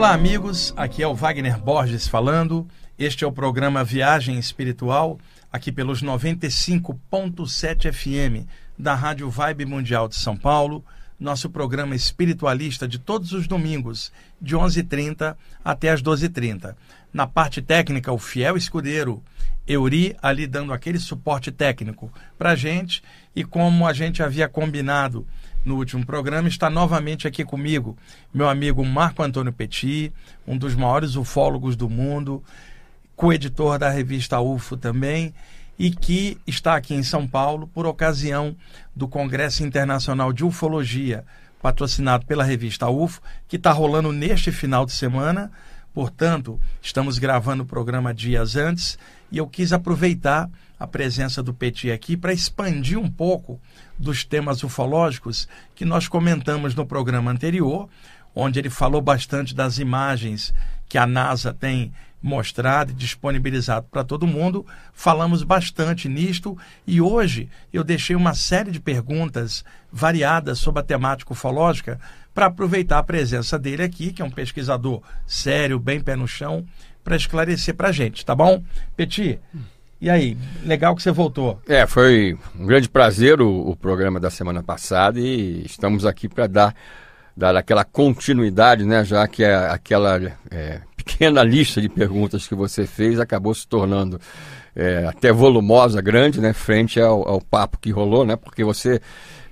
Olá, amigos. Aqui é o Wagner Borges falando. Este é o programa Viagem Espiritual, aqui pelos 95.7 FM da Rádio Vibe Mundial de São Paulo. Nosso programa espiritualista de todos os domingos, de 11h30 até as 12h30. Na parte técnica, o fiel escudeiro Euri ali dando aquele suporte técnico para a gente. E como a gente havia combinado no último programa, está novamente aqui comigo meu amigo Marco Antônio Petit, um dos maiores ufólogos do mundo, co-editor da revista UFO também, e que está aqui em São Paulo por ocasião do Congresso Internacional de Ufologia, patrocinado pela revista UFO, que está rolando neste final de semana. Portanto, estamos gravando o programa dias antes e eu quis aproveitar a presença do Petit aqui para expandir um pouco dos temas ufológicos que nós comentamos no programa anterior, onde ele falou bastante das imagens que a NASA tem mostrado e disponibilizado para todo mundo. Falamos bastante nisto e hoje eu deixei uma série de perguntas variadas sobre a temática ufológica para aproveitar a presença dele aqui, que é um pesquisador sério, bem pé no chão, para esclarecer para a gente, tá bom? Petit, e aí, legal que você voltou. É, foi um grande prazer o, o programa da semana passada e estamos aqui para dar, dar aquela continuidade, né? Já que é aquela é, pequena lista de perguntas que você fez acabou se tornando é, até volumosa, grande, né? Frente ao, ao, papo que rolou, né? Porque você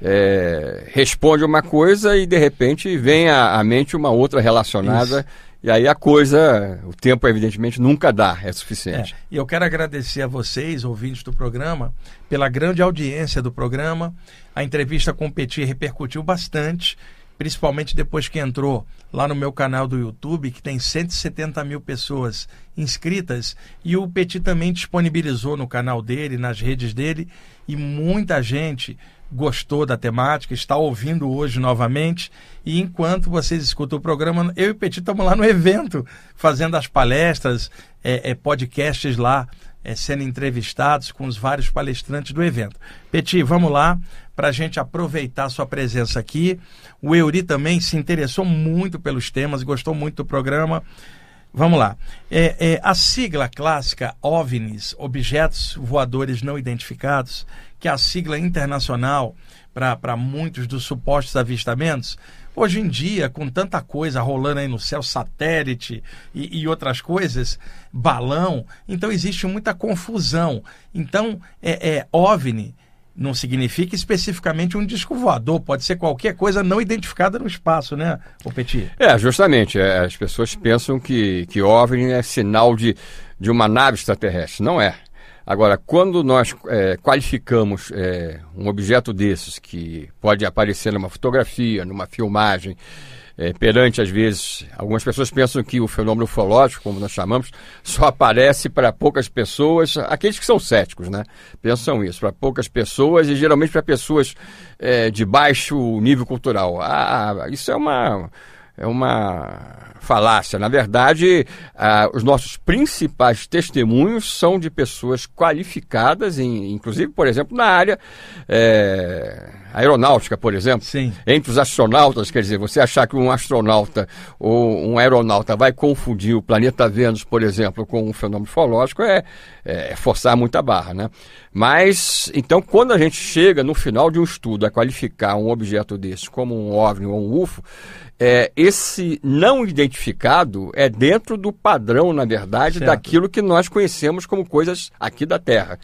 é, responde uma coisa e de repente vem à, à mente uma outra relacionada. Isso e aí a coisa, o tempo evidentemente nunca dá, é suficiente. É, e eu quero agradecer a vocês, ouvintes do programa, pela grande audiência do programa. A entrevista com o Petit repercutiu bastante, principalmente depois que entrou lá no meu canal do YouTube, que tem 170 mil pessoas inscritas, e o Petit também disponibilizou no canal dele, nas redes dele, e muita gente gostou da temática, está ouvindo hoje novamente. E enquanto vocês escutam o programa, eu e o Petit estamos lá no evento, fazendo as palestras, é, é, podcasts lá, é, sendo entrevistados com os vários palestrantes do evento. Petit, vamos lá para a gente aproveitar a sua presença aqui. O Euri também se interessou muito pelos temas, gostou muito do programa. Vamos lá. É, é, a sigla clássica OVNIs, Objetos Voadores Não Identificados, que é a sigla internacional para muitos dos supostos avistamentos, hoje em dia, com tanta coisa rolando aí no céu, satélite e, e outras coisas, balão, então existe muita confusão. Então, é, é OVNI não significa especificamente um disco voador, pode ser qualquer coisa não identificada no espaço, né, o Petit? É, justamente. É, as pessoas pensam que, que OVNI é sinal de, de uma nave extraterrestre. Não é. Agora, quando nós é, qualificamos é, um objeto desses, que pode aparecer numa fotografia, numa filmagem, é, perante, às vezes, algumas pessoas pensam que o fenômeno ufológico, como nós chamamos, só aparece para poucas pessoas, aqueles que são céticos, né? Pensam isso, para poucas pessoas e geralmente para pessoas é, de baixo nível cultural. Ah, isso é uma é uma falácia. Na verdade, ah, os nossos principais testemunhos são de pessoas qualificadas, em, inclusive, por exemplo, na área é, aeronáutica, por exemplo. Sim. Entre os astronautas, quer dizer, você achar que um astronauta ou um aeronauta vai confundir o planeta Vênus, por exemplo, com um fenômeno ufológico é, é forçar muita barra, né? Mas, então, quando a gente chega no final de um estudo a qualificar um objeto desse como um OVNI ou um UFO, é, esse não identificado é dentro do padrão, na verdade, certo. daquilo que nós conhecemos como coisas aqui da Terra.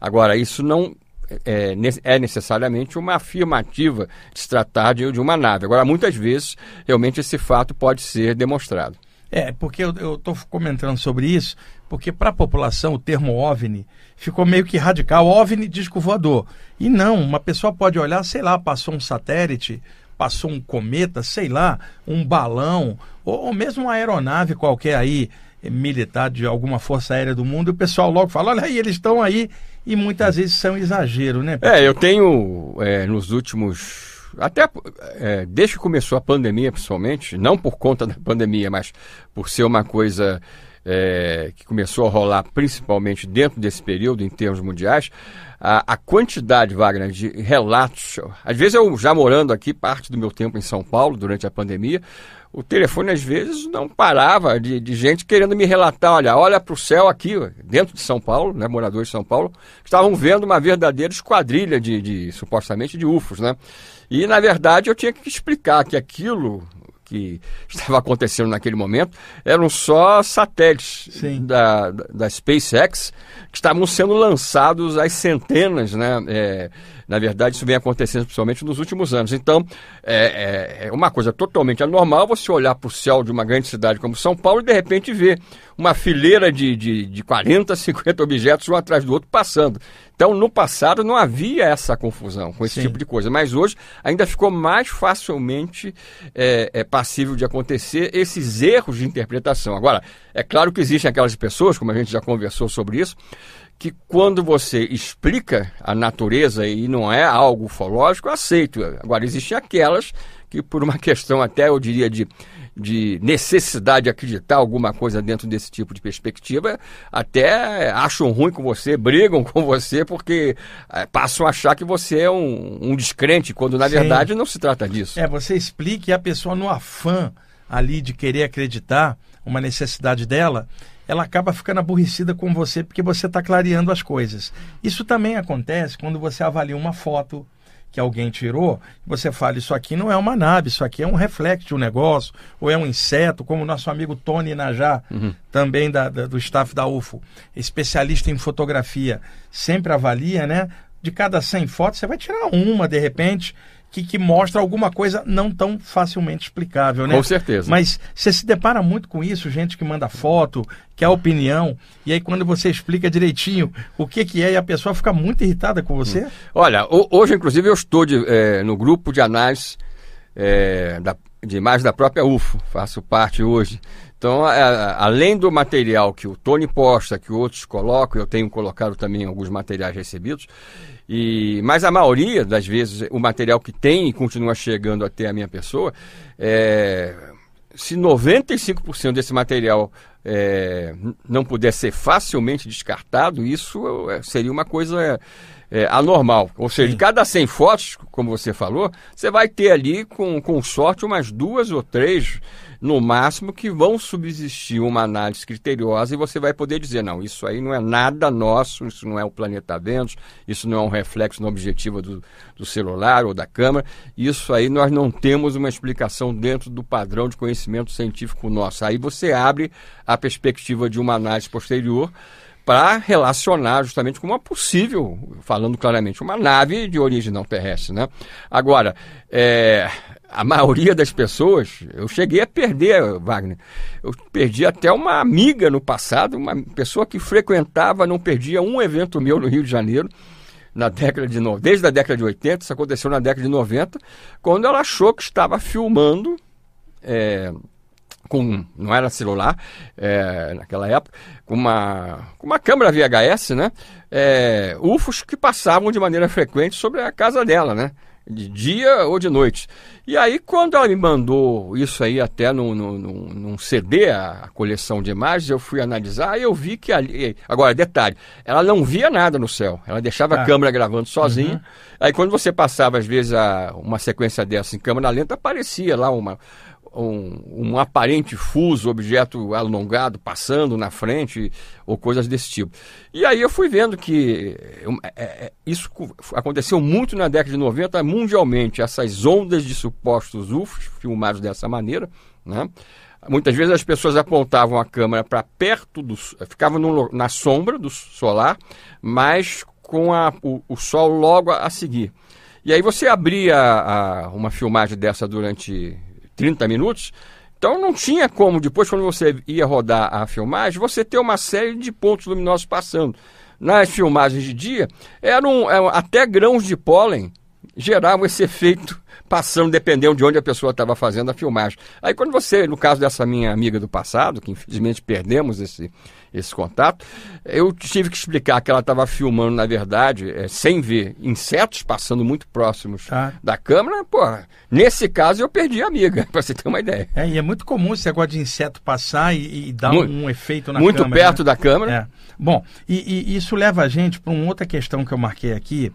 Agora, isso não é, é, necessariamente uma afirmativa de se tratar de, de, uma nave. Agora, muitas vezes, realmente esse fato pode ser demonstrado. É, porque eu estou comentando sobre isso, porque para a população o termo OVNI ficou meio que radical. OVNI disco voador. E não, uma pessoa pode olhar, sei lá, passou um satélite, passou um cometa, sei lá, um balão, ou, ou mesmo uma aeronave qualquer aí, eh, militar de alguma força aérea do mundo, e o pessoal logo fala, olha aí, eles estão aí, e muitas vezes são exagero, né? É, eu tenho é, nos últimos até é, desde que começou a pandemia, principalmente, não por conta da pandemia, mas por ser uma coisa é, que começou a rolar principalmente dentro desse período, em termos mundiais, a, a, quantidade, Wagner, de relatos. Às vezes eu já morando aqui, parte do meu tempo em São Paulo, durante a pandemia, o telefone às vezes não parava de, de gente querendo me relatar, olha, olha para o céu aqui, dentro de São Paulo, né, moradores de São Paulo, estavam vendo uma verdadeira esquadrilha de, de supostamente de UFOs, né? E na verdade eu tinha que explicar que aquilo que estava acontecendo naquele momento eram só satélites da, da SpaceX que estavam sendo lançados às centenas, né? É, na verdade, isso vem acontecendo principalmente nos últimos anos. Então, é, é, é uma coisa totalmente anormal você olhar para o céu de uma grande cidade como São Paulo e de repente ver uma fileira de, de, de 40, 50 objetos um atrás do outro passando. Então, no passado não havia essa confusão com esse Sim. tipo de coisa, mas hoje ainda ficou mais facilmente é, é, passível de acontecer esses erros de interpretação. Agora, é claro que existem aquelas pessoas, como a gente já conversou sobre isso, que quando você explica a natureza e não é algo ufológico, aceito. Agora, existem aquelas que, por uma questão até, eu diria, de, de necessidade de acreditar alguma coisa dentro desse tipo de perspectiva, até acham ruim com você, brigam com você, porque é, passam a achar que você é um, um descrente, quando na Sim. verdade não se trata disso. É, você explica e a pessoa no afã ali de querer acreditar, uma necessidade dela, ela acaba ficando aborrecida com você porque você está clareando as coisas. Isso também acontece quando você avalia uma foto que alguém tirou, você fala, isso aqui não é uma nave, isso aqui é um reflexo de um negócio, ou é um inseto, como o nosso amigo Tony Najá, uhum. também da, da, do staff da UFO, especialista em fotografia, sempre avalia, né? De cada 100 fotos, você vai tirar uma, de repente, que, que mostra alguma coisa não tão facilmente explicável, né? Com certeza. Mas você se depara muito com isso, gente que manda foto, que é opinião, e aí quando você explica direitinho o que, que é, e a pessoa fica muito irritada com você? Hum. Olha, hoje, inclusive, eu estou de, é, no grupo de análise é, da, de imagens da própria UFO, faço parte hoje. Então, a, além do material que o Tony posta, que outros colocam, eu tenho colocado também alguns materiais recebidos, e, mas a maioria das vezes, o material que tem e continua chegando até a minha pessoa, é, se 95% desse material é, não puder ser facilmente descartado, isso é, seria uma coisa é, anormal. Ou seja, Sim. de cada 100 fotos, como você falou, você vai ter ali, com, com sorte, umas duas ou três no máximo, que vão subsistir uma análise criteriosa e você vai poder dizer, não, isso aí não é nada nosso, isso não é o planeta Vênus, isso não é um reflexo no objetivo do, do celular ou da câmera, isso aí nós não temos uma explicação dentro do padrão de conhecimento científico nosso. Aí você abre a perspectiva de uma análise posterior para relacionar justamente com uma possível, falando claramente, uma nave de origem não terrestre. Né? Agora, é, a maioria das pessoas, eu cheguei a perder, Wagner. Eu perdi até uma amiga no passado, uma pessoa que frequentava, não perdia um evento meu no Rio de Janeiro, na década de desde a década de 80, isso aconteceu na década de 90, quando ela achou que estava filmando. É, com não era celular é, naquela época, com uma, com uma câmera VHS, né? É, UFOs que passavam de maneira frequente sobre a casa dela, né? de dia ou de noite. E aí, quando ela me mandou isso aí até num, num, num CD, a, coleção de imagens, eu fui analisar e eu vi que ali. Agora, detalhe, ela não via nada no céu. Ela deixava ah. a câmera gravando sozinha. Uhum. Aí, quando você passava, às vezes, a, uma sequência dessa em câmera lenta, aparecia lá uma, um, um, aparente fuso, objeto alongado passando na frente ou coisas desse tipo. E aí eu fui vendo que é, é, isso aconteceu muito na década de 90 mundialmente, essas ondas de supostos UFOs filmados dessa maneira, né? Muitas vezes as pessoas apontavam a câmera para perto do. ficavam no, na sombra do solar, mas com a, o, o sol logo a, a seguir. E aí você abria a, uma filmagem dessa durante 30 minutos. Então não tinha como, depois, quando você ia rodar a filmagem, você ter uma série de pontos luminosos passando. Nas filmagens de dia, eram, eram até grãos de pólen geravam esse efeito passando, dependendo de onde a pessoa estava fazendo a filmagem. Aí quando você, no caso dessa minha amiga do passado, que infelizmente perdemos esse, esse contato, eu tive que explicar que ela estava filmando, na verdade, é, sem ver insetos passando muito próximos ah. da câmera. Pô, nesse caso eu perdi a amiga, para você ter uma ideia. É, e é muito comum esse negócio de inseto passar e, e dar muito, um, efeito na muito câmera. Muito perto né? da câmera. É. Bom, e, e isso leva a gente para uma outra questão que eu marquei aqui,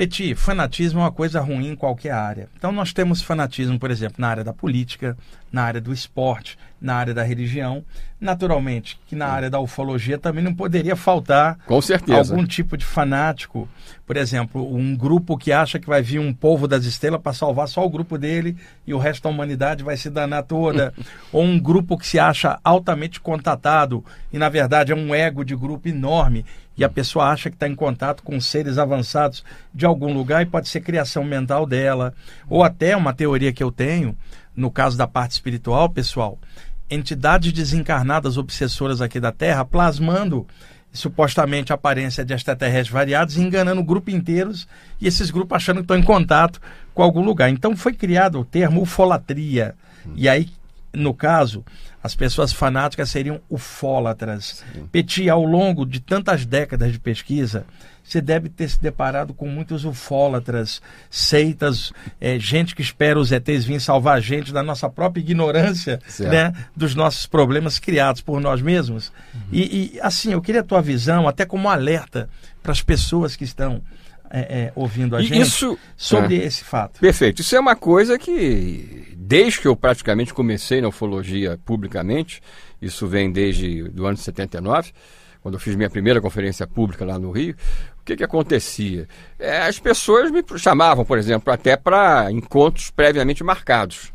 Peti, fanatismo é uma coisa ruim em qualquer área. Então nós temos fanatismo, por exemplo, na área da política, na área do esporte, na área da religião. Naturalmente, que na área da ufologia também não poderia faltar Com certeza. algum tipo de fanático. Por exemplo, um grupo que acha que vai vir um povo das estrelas para salvar só o grupo dele e o resto da humanidade vai se danar toda. Ou um grupo que se acha altamente contatado e, na verdade, é um ego de grupo enorme e a pessoa acha que está em contato com seres avançados de algum lugar e pode ser criação mental dela. Ou até uma teoria que eu tenho, no caso da parte espiritual, pessoal, entidades desencarnadas obsessoras aqui da Terra plasmando supostamente a aparência de extraterrestres variados, enganando grupos inteiros e esses grupos achando que estão em contato com algum lugar. Então foi criado o termo ufolatria. E aí no caso, as pessoas fanáticas seriam ufólatras. Sim. Petit, ao longo de tantas décadas de pesquisa, você deve ter se deparado com muitos ufólatras, seitas, é, gente que espera os ETs vir salvar a gente da nossa própria ignorância, né, dos nossos problemas criados por nós mesmos. Uhum. E, e, assim, eu queria a tua visão, até como alerta para as pessoas que estão é, é, ouvindo a gente isso, sobre é. esse fato. Perfeito. Isso é uma coisa que, desde que eu praticamente comecei na ufologia publicamente, isso vem desde do ano 79, quando eu fiz minha primeira conferência pública lá no Rio, o que, que acontecia? É, as pessoas me chamavam, por exemplo, até para encontros previamente marcados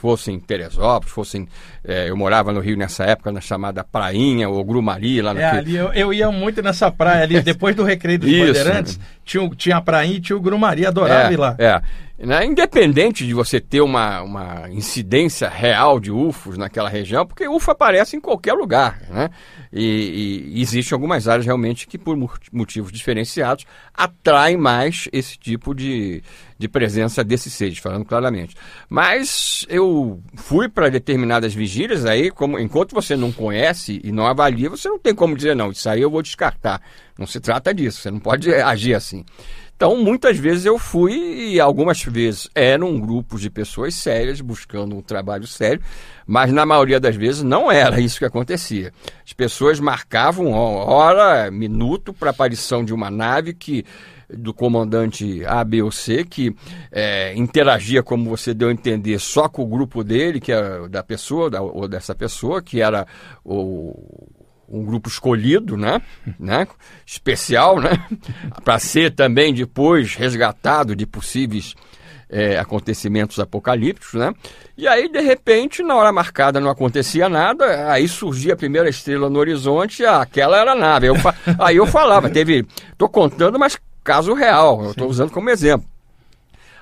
fossem Teresópolis, fossem. É, eu morava no Rio nessa época, na chamada Prainha ou Grumari, lá no É, ali eu, eu, ia muito nessa praia ali, depois do Recreio dos Isso. Bandeirantes, tinha, tinha a Prainha e tinha o Grumari, adorava é, ir lá. É. Né? Independente de você ter uma, uma incidência real de UFOs naquela região, porque UFO aparece em qualquer lugar, né? E, e existem algumas áreas realmente que, por motivos diferenciados, atraem mais esse tipo de, de presença desses seres, falando claramente. Mas eu fui para determinadas vigílias, aí, como, enquanto você não conhece e não avalia, você não tem como dizer, não, isso aí eu vou descartar. Não se trata disso, você não pode agir assim. Então, muitas vezes eu fui e algumas vezes eram grupos de pessoas sérias buscando um trabalho sério, mas na maioria das vezes não era isso que acontecia. As pessoas marcavam hora, minuto para a aparição de uma nave que do comandante A, B ou C, que é, interagia, como você deu a entender, só com o grupo dele, que é da pessoa, da, ou dessa pessoa, que era o um grupo escolhido, né? né? especial, né? para ser também depois resgatado de possíveis é, acontecimentos apocalípticos, né? E aí, de repente, na hora marcada não acontecia nada, aí surgia a primeira estrela no horizonte, ah, aquela era a nave. Eu, aí eu falava, teve, estou contando, mas caso real, eu estou usando como exemplo.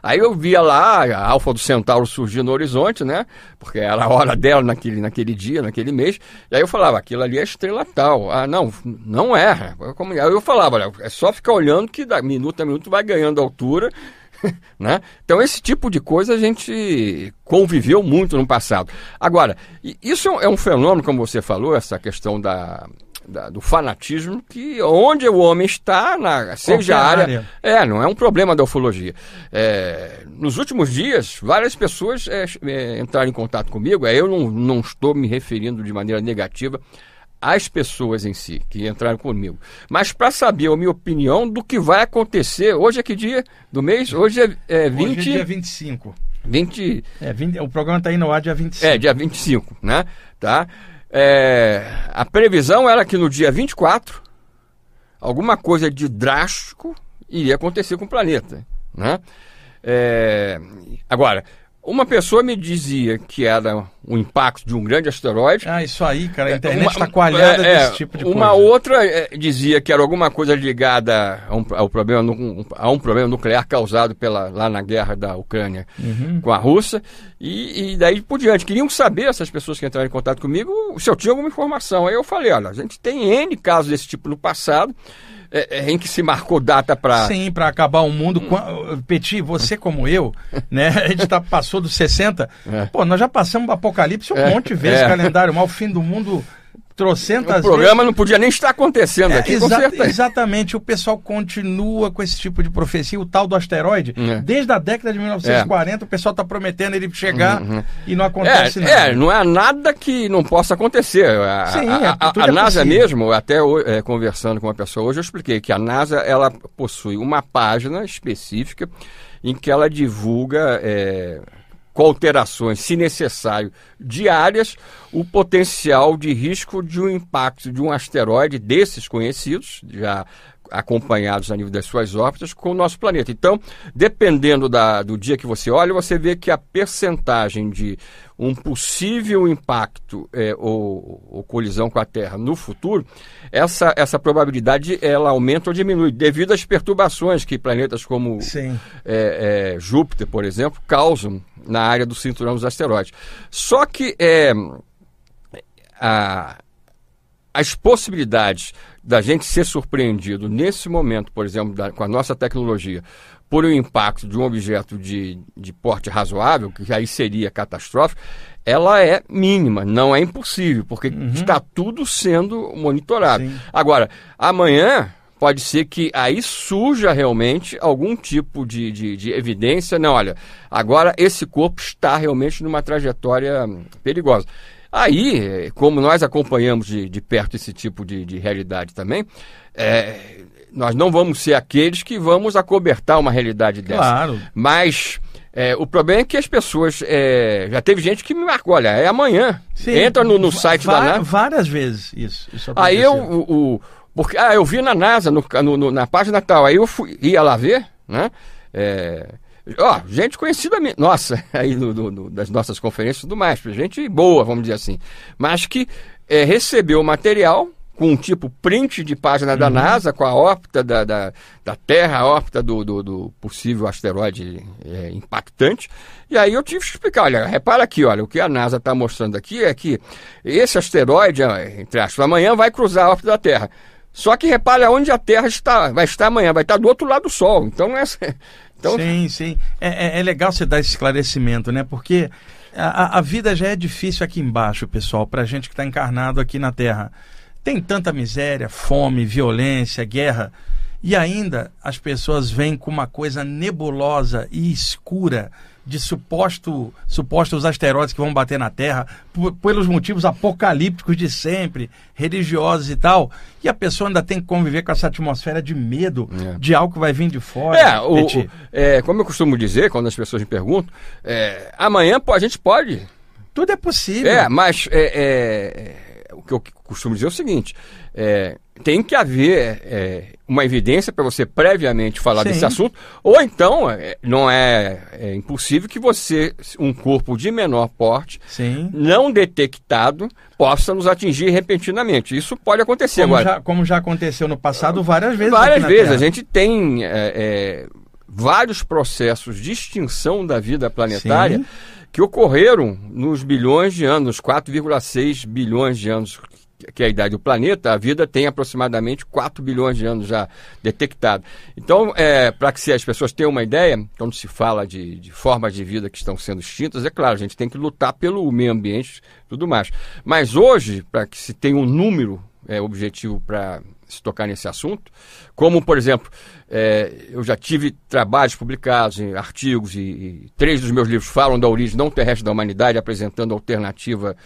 Aí eu via lá a Alfa do Centauro surgir no horizonte, né? Porque era a hora dela naquele, naquele dia, naquele mês. E aí eu falava, aquilo ali é estrela tal. Ah, não, não é. Aí eu falava, olha, é só ficar olhando que da minuto a minuto vai ganhando altura. né? Então esse tipo de coisa a gente conviveu muito no passado. Agora, isso é um fenômeno, como você falou, essa questão da da, do fanatismo que onde o homem está, na, seja a área, área, É, não é um problema da ufologia. É, nos últimos dias, várias pessoas é, é, entraram em contato comigo. É, eu não, não estou me referindo de maneira negativa às pessoas em si que entraram comigo, mas para saber a minha opinião do que vai acontecer. Hoje é que dia do mês? Hoje é, é 20. Hoje é dia 25. 20... É, 20 o programa está indo no ar dia 25. É, dia 25, né? Tá? É, a previsão era que no dia 24, alguma coisa de drástico iria acontecer com o planeta. Né? É, agora, uma pessoa me dizia que era o impacto de um grande asteroide. Ah, isso aí, cara. A é, internet está coalhada é, desse tipo de uma coisa. Uma outra é, dizia que era alguma coisa ligada a um, ao problema, a um problema nuclear causado pela, lá na guerra da Ucrânia uhum. com a Rússia. E, e, daí por diante. Queriam saber, essas pessoas que entraram em contato comigo, se eu tinha alguma informação. Aí eu falei, olha, a gente tem N casos desse tipo no passado. É, é, em que se marcou data para. Sim, para acabar o mundo. Petit, você como eu, né? A gente tá, passou dos 60. É. Pô, nós já passamos o apocalipse um é. monte de vezes, é. calendário, mas o fim do mundo trocentas O programa vezes. não podia nem estar acontecendo é, aqui, exa Exatamente, o pessoal continua com esse tipo de profecia, o tal do asteroide. É. Desde a década de 1940, é. o pessoal está prometendo ele chegar uhum. e não acontece é, nada. É, não é nada que não possa acontecer. A, Sim, a, a, a é NASA mesmo, até é, conversando com uma pessoa hoje, eu expliquei que a NASA ela possui uma página específica em que ela divulga com alterações, se necessário, diárias, o potencial de risco de um impacto de um asteroide desses conhecidos, já acompanhados a nível das suas órbitas, com o nosso planeta. Então, dependendo da, do dia que você olha, você vê que a percentagem de um possível impacto é, ou, ou, colisão com a Terra no futuro, essa, essa probabilidade ela aumenta ou diminui, devido às perturbações que planetas como é, é, Júpiter, por exemplo, causam na área do cinturão dos asteroides. Só que é, a, as possibilidades da gente ser surpreendido nesse momento, por exemplo, da, com a nossa tecnologia, por um impacto de um objeto de, de porte razoável, que aí seria catastrófico, ela é mínima, não é impossível, porque uhum. está tudo sendo monitorado. Sim. Agora, amanhã pode ser que aí surja realmente algum tipo de, de, de, evidência. Não, olha, agora esse corpo está realmente numa trajetória perigosa. Aí, como nós acompanhamos de, de perto esse tipo de, de realidade também, é, nós não vamos ser aqueles que vamos acobertar uma realidade dessa. Claro. Mas é, o problema é que as pessoas. É, já teve gente que me marcou, olha, é amanhã. Sim, Entra no, no site da NASA. Várias vezes isso. isso aí eu. O, o, porque, ah, eu vi na NASA, no, no, na página tal, aí eu fui, ia lá ver, né? É, ó, gente conhecida, nossa, aí no, no, das nossas conferências e tudo mais, gente boa, vamos dizer assim, mas que é, recebeu o material com um tipo print de página uhum. da NASA, com a órbita da, da, da Terra, a órbita do, do, do possível asteroide é, impactante. E aí eu tive que explicar, olha, repara aqui, olha, o que a NASA está mostrando aqui é que esse asteroide, entre aspas, amanhã vai cruzar a órbita da Terra. Só que repare onde a Terra está, vai estar amanhã, vai estar do outro lado do Sol. Então é. Então... Sim, sim. É, é, é legal você dar esse esclarecimento, né? Porque a, a vida já é difícil aqui embaixo, pessoal, para a gente que está encarnado aqui na Terra. Tem tanta miséria, fome, violência, guerra. E ainda as pessoas vêm com uma coisa nebulosa e escura de suposto, supostos asteroides que vão bater na Terra, pelos motivos apocalípticos de sempre, religiosos e tal. E a pessoa ainda tem que conviver com essa atmosfera de medo é. de algo que vai vir de fora. É, o, o, é, como eu costumo dizer, quando as pessoas me perguntam, é, amanhã a gente pode. Tudo é possível. É, mas é, é, o que eu costumo dizer é o seguinte: é, tem que haver é, uma evidência para você previamente falar Sim. desse assunto, ou então é, não é, é, impossível que você, um corpo de menor porte, Sim. não detectado, possa nos atingir repentinamente. Isso pode acontecer como agora. Já, como já aconteceu no passado várias vezes. Várias vezes. Terra. A gente tem é, é, vários processos de extinção da vida planetária. Sim. Que ocorreram nos bilhões de anos, 4,6 bilhões de anos que é a idade do planeta, a vida tem aproximadamente 4 bilhões de anos já detectado. Então, é, para que as pessoas tenham uma ideia, quando se fala de, de, formas de vida que estão sendo extintas, é claro, a gente tem que lutar pelo meio ambiente e tudo mais. Mas hoje, para que se tenha um número é, objetivo para se tocar nesse assunto, como, por exemplo, é, eu já tive trabalhos publicados em artigos e, e, três dos meus livros falam da origem não terrestre da humanidade, apresentando alternativa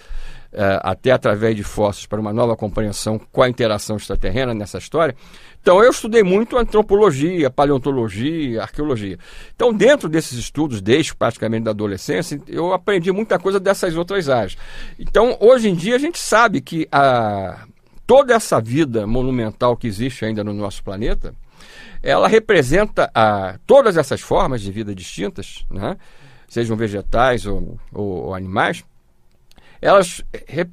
até através de fósseis para uma nova compreensão com a interação extraterrena nessa história. Então eu estudei muito antropologia, paleontologia, arqueologia. Então dentro desses estudos, desde praticamente da adolescência, eu aprendi muita coisa dessas outras áreas. Então hoje em dia a gente sabe que a, toda essa vida monumental que existe ainda no nosso planeta, ela representa a, todas essas formas de vida distintas, né? sejam vegetais ou, ou, ou animais, elas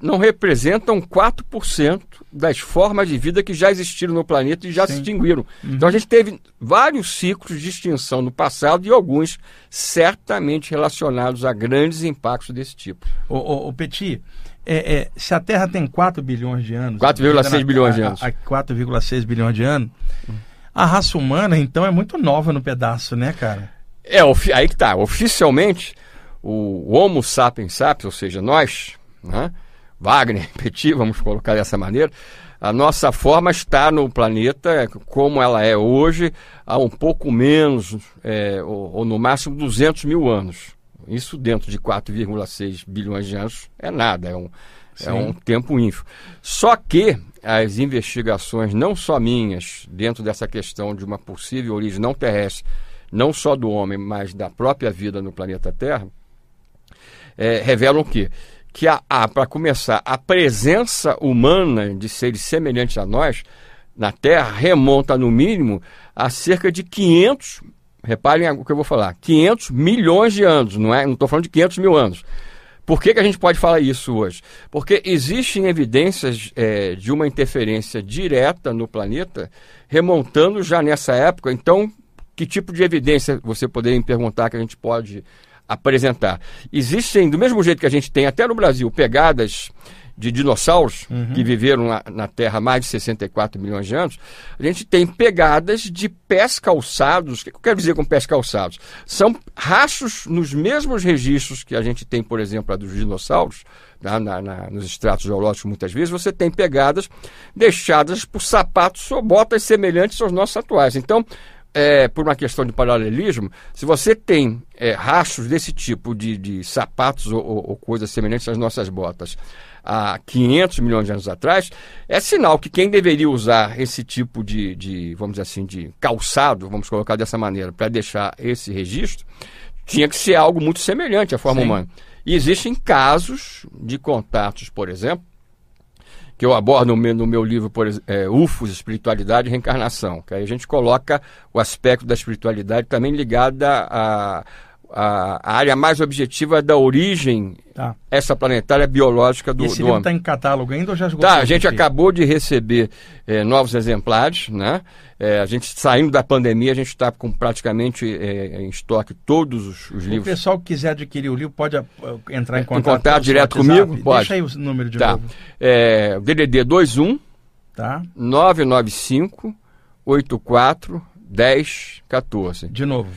não representam 4% das formas de vida que já existiram no planeta e já Sim. se extinguiram. Uhum. Então a gente teve vários ciclos de extinção no passado e alguns certamente relacionados a grandes impactos desse tipo. O, o, o Petit, é, é, se a Terra tem 4 bilhões de anos. 4,6 bilhões de anos. 4,6 bilhões de anos. A raça humana, então, é muito nova no pedaço, né, cara? É, aí que tá. Oficialmente, o Homo sapiens sapiens, ou seja, nós, né? Wagner, Petit, vamos colocar dessa maneira, a nossa forma está no planeta como ela é hoje, há um pouco menos, é, ou, ou, no máximo 200 mil anos. Isso dentro de 4,6 bilhões de anos é nada, é um, é um tempo ínfimo. Só que as investigações, não só minhas, dentro dessa questão de uma possível origem não terrestre, não só do homem, mas da própria vida no planeta Terra, é, revelam que que a para começar, a presença humana de seres semelhantes a nós na Terra remonta no mínimo a cerca de 500, reparem o que eu vou falar, 500 milhões de anos, não é? Não estou falando de 500 mil anos. Por que, que a gente pode falar isso hoje? Porque existem evidências é, de uma interferência direta no planeta, remontando já nessa época. Então, que tipo de evidência você poderia me perguntar que a gente pode apresentar. Existem, do mesmo jeito que a gente tem até no Brasil, pegadas de dinossauros uhum. que viveram na, na, Terra há mais de 64 milhões de anos, a gente tem pegadas de pés calçados. O que eu quero dizer com pés calçados? São rastros nos mesmos registros que a gente tem, por exemplo, a dos dinossauros, na, na, na, nos estratos geológicos, muitas vezes, você tem pegadas deixadas por sapatos ou botas semelhantes aos nossos atuais. Então, é, por uma questão de paralelismo, se você tem é, rastros desse tipo de, de sapatos ou, ou, coisas semelhantes às nossas botas há 500 milhões de anos atrás, é sinal que quem deveria usar esse tipo de, de vamos dizer assim, de calçado, vamos colocar dessa maneira, para deixar esse registro, tinha que ser algo muito semelhante à forma Sim. humana. E existem casos de contatos, por exemplo, que eu abordo no meu, livro, por é, UFOS, Espiritualidade e Reencarnação, que aí a gente coloca o aspecto da espiritualidade também ligada a, a, a área mais objetiva da origem tá. essa planetária biológica do, Esse do homem. está em catálogo ainda ou já esgotou? Tá, a gente acabou de receber é, novos exemplares, né? É, a gente saindo da pandemia, a gente está com praticamente é, em estoque todos os, os livros. O pessoal que quiser adquirir o livro pode entrar em contato, em contato direto WhatsApp. comigo? Pode. Deixa aí o número de tá. novo. É, DDD 21 tá. 995 84 10 14. De novo.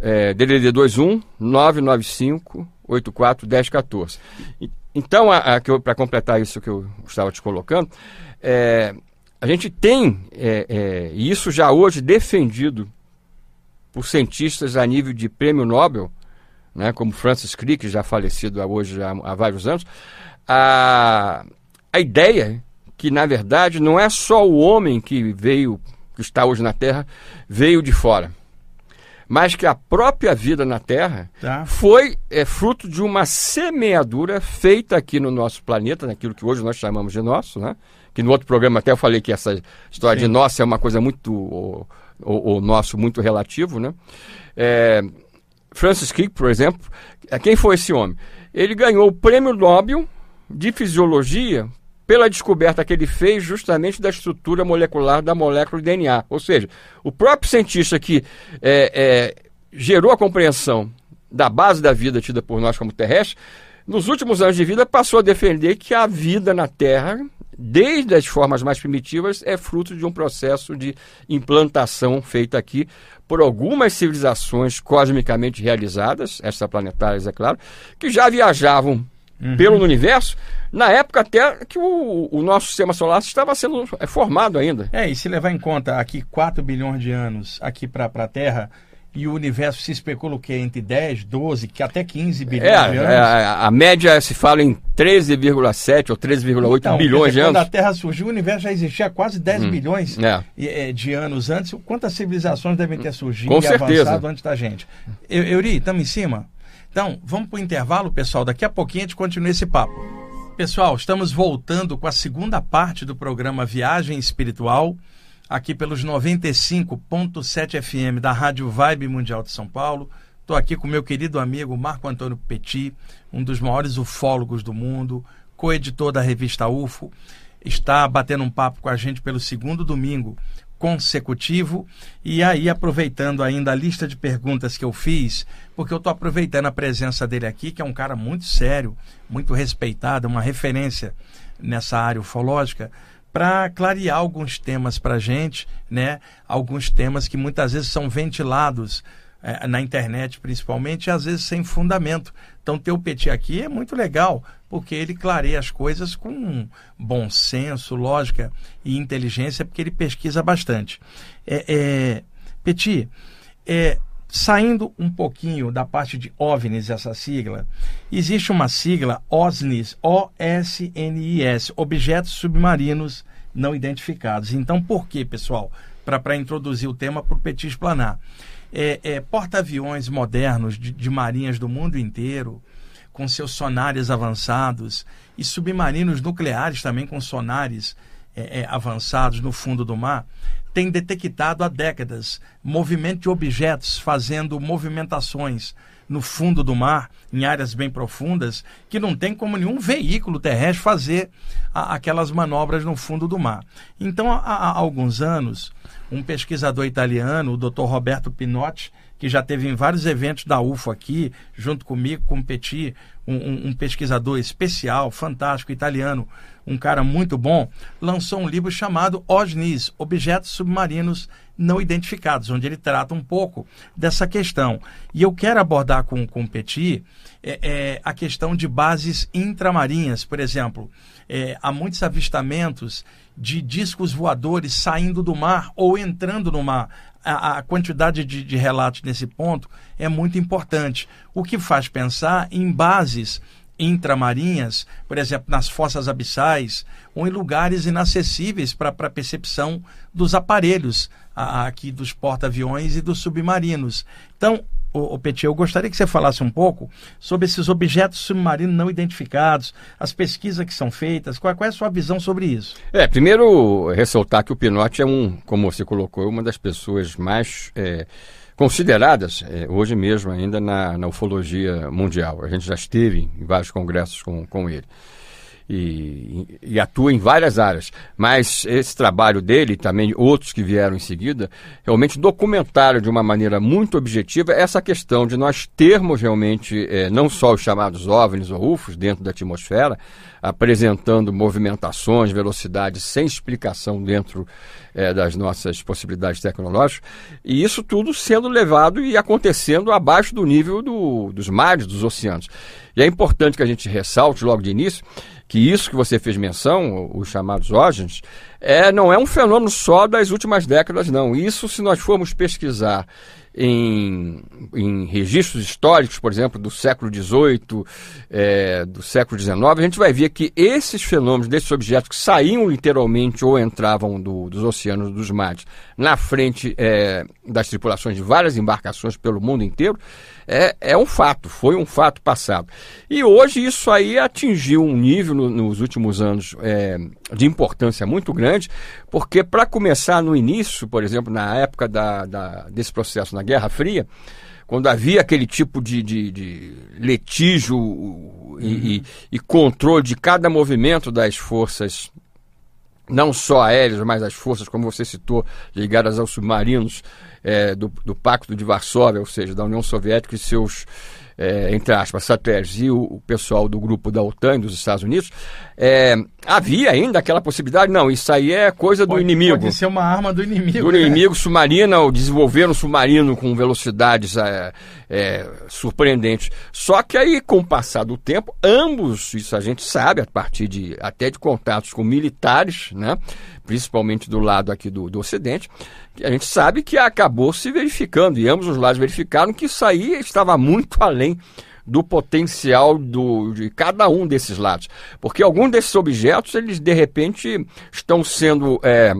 É, DDD 21 995 84 10 14. Então, para completar isso que eu estava te colocando, é, a gente tem, é, é, isso já hoje defendido por cientistas a nível de prêmio Nobel, né, como Francis Crick, já falecido hoje há, há vários anos, a, a ideia que, na verdade, não é só o homem que veio, que está hoje na Terra, veio de fora mas que a própria vida na Terra tá. foi é, fruto de uma semeadura feita aqui no nosso planeta, naquilo que hoje nós chamamos de nosso, né? que no outro programa até eu falei que essa história Sim. de nosso é uma coisa muito, o, o, o nosso muito relativo, né? É, Francis Crick, por exemplo, é, quem foi esse homem? Ele ganhou o prêmio Nobel de Fisiologia pela descoberta que ele fez justamente da estrutura molecular da molécula DNA. Ou seja, o próprio cientista que é, é, gerou a compreensão da base da vida tida por nós como terrestre, nos últimos anos de vida passou a defender que a vida na Terra desde as formas mais primitivas, é fruto de um processo de implantação feita aqui por algumas civilizações cosmicamente realizadas, extraplanetárias, é claro, que já viajavam uhum. pelo universo, na época até que o, o, nosso sistema solar estava sendo é, formado ainda. É, e se levar em conta aqui 4 bilhões de anos aqui para a Terra, e o universo se especula o quê? Entre 10, 12, que até 15 bilhões é, de anos? É, a, média se fala em 13,7 ou 13,8 então, bilhões dizer, de anos. Quando a Terra surgiu, o universo já existia há quase 10 hum, bilhões é. de anos antes. Quantas civilizações devem ter surgido Com e certeza. avançado antes da gente? Eu, Euri, estamos em cima? Então, vamos para o intervalo, pessoal. Daqui a pouquinho a gente continua esse papo. Pessoal, estamos voltando com a segunda parte do programa Viagem Espiritual aqui pelos 95.7 FM da Rádio Vibe Mundial de São Paulo. Estou aqui com meu querido amigo Marco Antônio Petit, um dos maiores ufólogos do mundo, co-editor da revista UFO. Está batendo um papo com a gente pelo segundo domingo consecutivo. E aí, aproveitando ainda a lista de perguntas que eu fiz, porque eu estou aproveitando a presença dele aqui, que é um cara muito sério, muito respeitado, uma referência nessa área ufológica, para clarear alguns temas para a gente, né? Alguns temas que muitas vezes são ventilados é, na internet, principalmente, às vezes sem fundamento. Então, ter o Petit aqui é muito legal, porque ele clareia as coisas com bom senso, lógica e inteligência, porque ele pesquisa bastante. É, é, Petit, é, saindo um pouquinho da parte de OVNIs, essa sigla, existe uma sigla OSNIS, O-S-N-I-S, Objetos Submarinos Não Identificados. Então, por que, pessoal? Para introduzir o tema para o Petit explanar. É, é, Porta-aviões modernos de, de marinhas do mundo inteiro, com seus sonares avançados, e submarinos nucleares também com sonares é, é, avançados no fundo do mar, tem detectado há décadas movimento de objetos fazendo movimentações no fundo do mar, em áreas bem profundas, que não tem como nenhum veículo terrestre fazer a, aquelas manobras no fundo do mar. Então, há, há alguns anos, um pesquisador italiano, o Dr. Roberto Pinotti, que já teve em vários eventos da UFO aqui, junto comigo, com o Petit, um, um, um, pesquisador especial, fantástico, italiano, um cara muito bom, lançou um livro chamado OSNIs, Objetos Submarinos Não Identificados, onde ele trata um pouco dessa questão. E eu quero abordar com, com o Petit é, é, a questão de bases intramarinhas, por exemplo. É, há muitos avistamentos de discos voadores saindo do mar ou entrando no mar. A, a quantidade de, de relatos nesse ponto é muito importante, o que faz pensar em bases intramarinhas, por exemplo, nas fossas abissais ou em lugares inacessíveis para a percepção dos aparelhos aqui dos porta-aviões e dos submarinos. Então, o, o Petit, eu gostaria que você falasse um pouco sobre esses objetos submarinos não identificados, as pesquisas que são feitas, qual, qual é a sua visão sobre isso? É, primeiro ressaltar que o Pinotti é um, como você colocou, uma das pessoas mais é, consideradas é, hoje mesmo ainda na, na ufologia mundial. A gente já esteve em vários congressos com, com ele e, e, atua em várias áreas. Mas esse trabalho dele, também outros que vieram em seguida, realmente documentaram de uma maneira muito objetiva essa questão de nós termos realmente é, não só os chamados OVNIs ou UFOs dentro da atmosfera, apresentando movimentações, velocidades sem explicação dentro é, das nossas possibilidades tecnológicas, e isso tudo sendo levado e acontecendo abaixo do nível do, dos mares, dos oceanos. E é importante que a gente ressalte logo de início que isso que você fez menção, os chamados ógenes, é, não é um fenômeno só das últimas décadas, não. Isso, se nós formos pesquisar em, em registros históricos, por exemplo, do século XVIII, é, do século XIX, a gente vai ver que esses fenômenos, desses objetos que saíam literalmente ou entravam do, dos oceanos, dos mares, na frente é, das tripulações de várias embarcações pelo mundo inteiro, é, é um fato, foi um fato passado. E hoje isso aí atingiu um nível no, nos últimos anos é, de importância muito grande, porque para começar no início, por exemplo, na época da, da, desse processo na Guerra Fria, quando havia aquele tipo de, de, de litígio uhum. e, e, e controle de cada movimento das forças não só aéreas, mas as forças, como você citou, ligadas aos submarinos é, do, do Pacto de Varsóvia, ou seja, da União Soviética e seus é, entre aspas, satélites e o, o, pessoal do grupo da OTAN dos Estados Unidos, é, havia ainda aquela possibilidade, não, isso aí é coisa do pode, inimigo. Pode ser uma arma do inimigo. Do né? inimigo submarino, ou desenvolver um submarino com velocidades é, surpreendentes. Só que aí, com o passar do tempo, ambos, isso a gente sabe, a partir de até de contatos com militares, né, principalmente do lado aqui do, do Ocidente, a gente sabe que acabou se verificando, e ambos os lados verificaram que isso aí estava muito além do potencial do, de cada um desses lados. Porque alguns desses objetos, eles de repente estão sendo. É,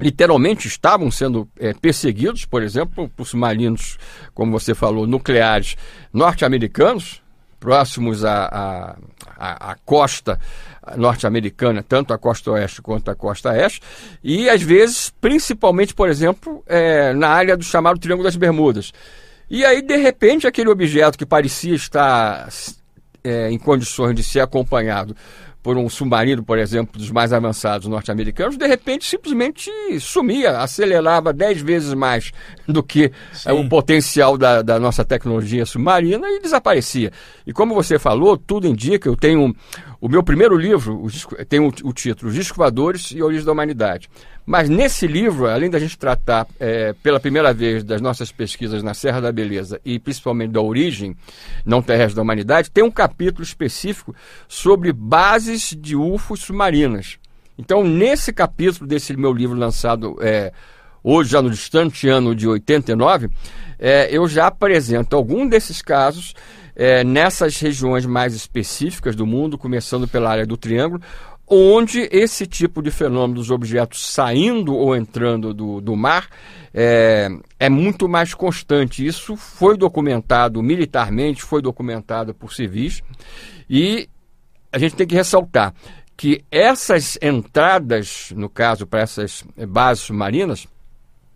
literalmente estavam sendo é, perseguidos, por exemplo, por submarinos, como você falou, nucleares norte-americanos, próximos à, à, à, costa norte-americana, tanto a costa oeste quanto a costa este, e às vezes, principalmente, por exemplo, é, na área do chamado Triângulo das Bermudas. E aí, de repente, aquele objeto que parecia estar é, em condições de ser acompanhado por um submarino, por exemplo, dos mais avançados norte-americanos, de repente simplesmente sumia, acelerava dez vezes mais do que é, o potencial da, da, nossa tecnologia submarina e desaparecia. E como você falou, tudo indica, eu tenho o meu primeiro livro, tem o, o título Os Descovadores e a Origem da Humanidade. Mas nesse livro, além da gente tratar é, pela primeira vez das nossas pesquisas na Serra da Beleza e principalmente da origem não terrestre da humanidade, tem um capítulo específico sobre bases de UFOs submarinas. Então, nesse capítulo desse meu livro lançado é, hoje, já no distante ano de 89, é, eu já apresento algum desses casos é, nessas regiões mais específicas do mundo, começando pela área do Triângulo, onde esse tipo de fenômeno dos objetos saindo ou entrando do, do mar é, é muito mais constante. Isso foi documentado militarmente, foi documentado por civis, e a gente tem que ressaltar que essas entradas, no caso, para essas bases submarinas,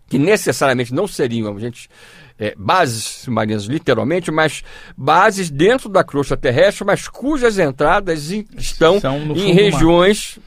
que necessariamente não seriam, a gente é, bases submarinas, literalmente, mas bases dentro da crosta terrestre, mas cujas entradas estão em regiões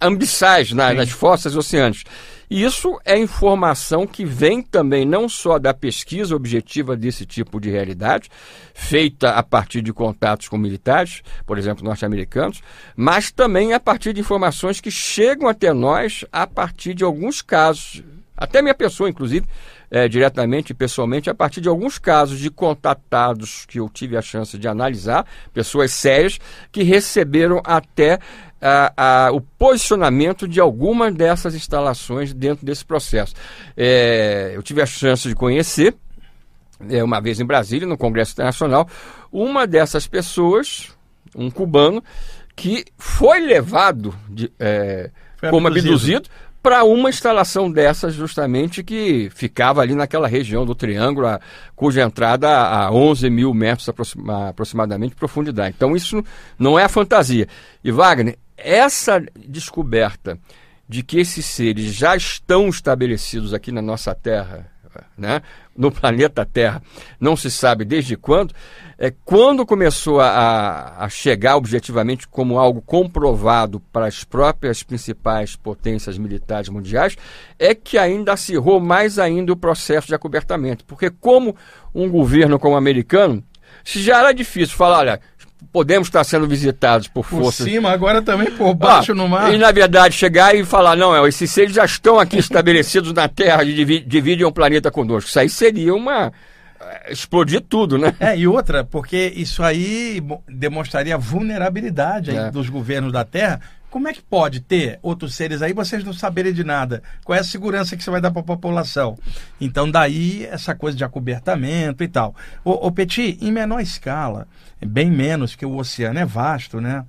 ambissais, na, nas fossas oceânicas. E isso é informação que vem também não só da pesquisa objetiva desse tipo de realidade, feita a partir de contatos com militares, por exemplo, norte-americanos, mas também a partir de informações que chegam até nós a partir de alguns casos, até minha pessoa, inclusive, é, diretamente e pessoalmente a partir de alguns casos de contatados que eu tive a chance de analisar, pessoas sérias que receberam até a, a, o posicionamento de alguma dessas instalações dentro desse processo. É, eu tive a chance de conhecer, é, uma vez em Brasília, no Congresso Internacional, uma dessas pessoas, um cubano, que foi levado de, é, foi como abduzido para uma instalação dessas justamente que ficava ali naquela região do Triângulo, a, cuja entrada a 11 mil metros aproxima, aproximadamente de profundidade. Então isso não é fantasia. E Wagner, essa descoberta de que esses seres já estão estabelecidos aqui na nossa Terra, né, no planeta Terra, não se sabe desde quando, é, quando começou a, a chegar objetivamente como algo comprovado para as próprias principais potências militares mundiais, é que ainda acirrou mais ainda o processo de acobertamento. Porque como um governo como o americano, se já era difícil falar, olha, podemos estar sendo visitados por forças. Por cima, agora também por baixo ah, no mar. E na verdade chegar e falar, não, esses seres já estão aqui estabelecidos na Terra e dividem um planeta conosco. Isso aí seria uma eh, explodir tudo, né? É, e outra, porque isso aí demonstraria a vulnerabilidade é. dos governos da Terra. Como é que pode ter outros seres aí vocês não saberem de nada? Qual é a segurança que você vai dar para a população? Então, daí essa coisa de acobertamento e tal. O, o Petit, em menor escala, bem menos que o oceano é vasto, né?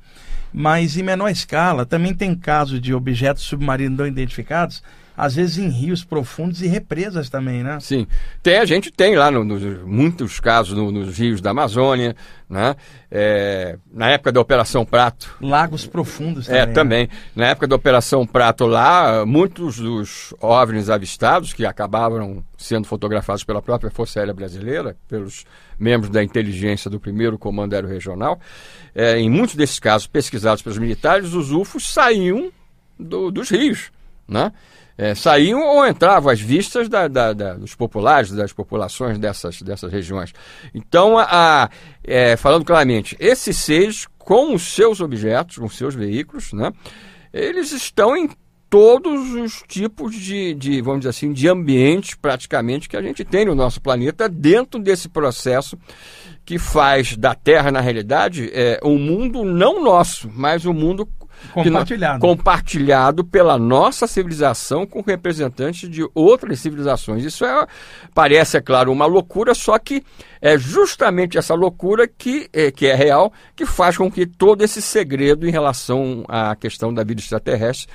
Mas em menor escala também tem casos de objetos submarinos não identificados às vezes em rios profundos e represas também, né? Sim. Tem, a gente tem lá no, no muitos casos no, nos rios da Amazônia, né? É, na época da Operação Prato. Lagos profundos é, também. É, também. Né? Na época da Operação Prato lá, muitos dos OVNIs avistados, que acabaram sendo fotografados pela própria Força Aérea Brasileira, pelos membros da inteligência do primeiro Comando Aéreo Regional, é, em muitos desses casos pesquisados pelos militares, os UFOs saíam do, dos rios, né? É, saíam ou entravam às vistas da, da, da, dos populares, das populações dessas, dessas regiões. Então, a, a é, falando claramente, esses seis, com os seus objetos, com os seus veículos, né, eles estão em todos os tipos de, de, vamos dizer assim, de ambientes praticamente que a gente tem no nosso planeta dentro desse processo que faz da Terra, na realidade, é, um mundo não nosso, mas um mundo Compartilhado. compartilhado pela nossa civilização com representantes de outras civilizações. Isso é, parece, é claro, uma loucura, só que é justamente essa loucura que é, que é real que faz com que todo esse segredo em relação à questão da vida extraterrestre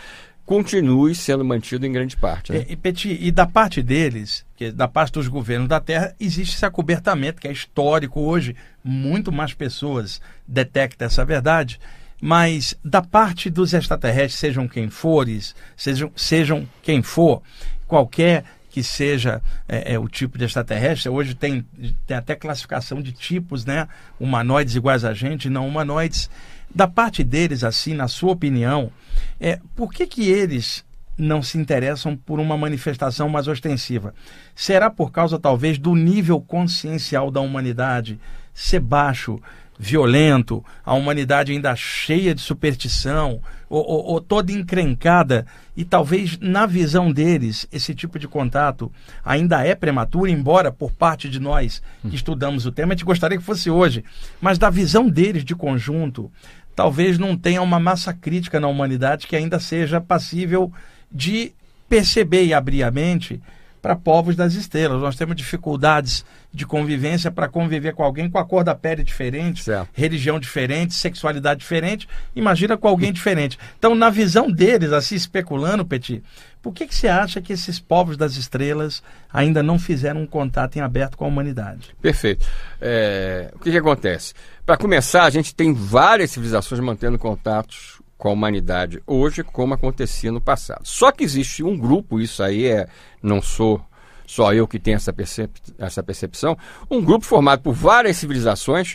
continue sendo mantido em grande parte. Né? E, e, Petit, e da parte deles, que da parte dos governos da Terra, existe esse acobertamento que é histórico hoje. Muito mais pessoas detectam essa verdade. Mas da parte dos extraterrestres, sejam quem fores, sejam, sejam quem for, qualquer que seja é, é, o tipo de extraterrestre, hoje tem, tem até classificação de tipos, né? Humanoides iguais a gente, não humanoides. Da parte deles, assim, na sua opinião, é, por que, que eles não se interessam por uma manifestação mais ostensiva? Será por causa, talvez, do nível consciencial da humanidade ser baixo, violento, a humanidade ainda cheia de superstição, ou, ou, ou, toda encrencada, e talvez na visão deles esse tipo de contato ainda é prematuro, embora por parte de nós que estudamos o tema, a gente gostaria que fosse hoje, mas da visão deles de conjunto, talvez não tenha uma massa crítica na humanidade que ainda seja passível de perceber e abrir a mente para povos das estrelas. Nós temos dificuldades de convivência para conviver com alguém com a cor da pele diferente, certo. religião diferente, sexualidade diferente. Imagina com alguém diferente. Então, na visão deles, assim especulando, Petit, por que, que você acha que esses povos das estrelas ainda não fizeram um contato em aberto com a humanidade? Perfeito. É, o que, que acontece? Para começar, a gente tem várias civilizações mantendo contatos com a humanidade hoje, como acontecia no passado. Só que existe um grupo, isso aí é, não sou só eu que tenho essa, percep essa percepção, um grupo formado por várias civilizações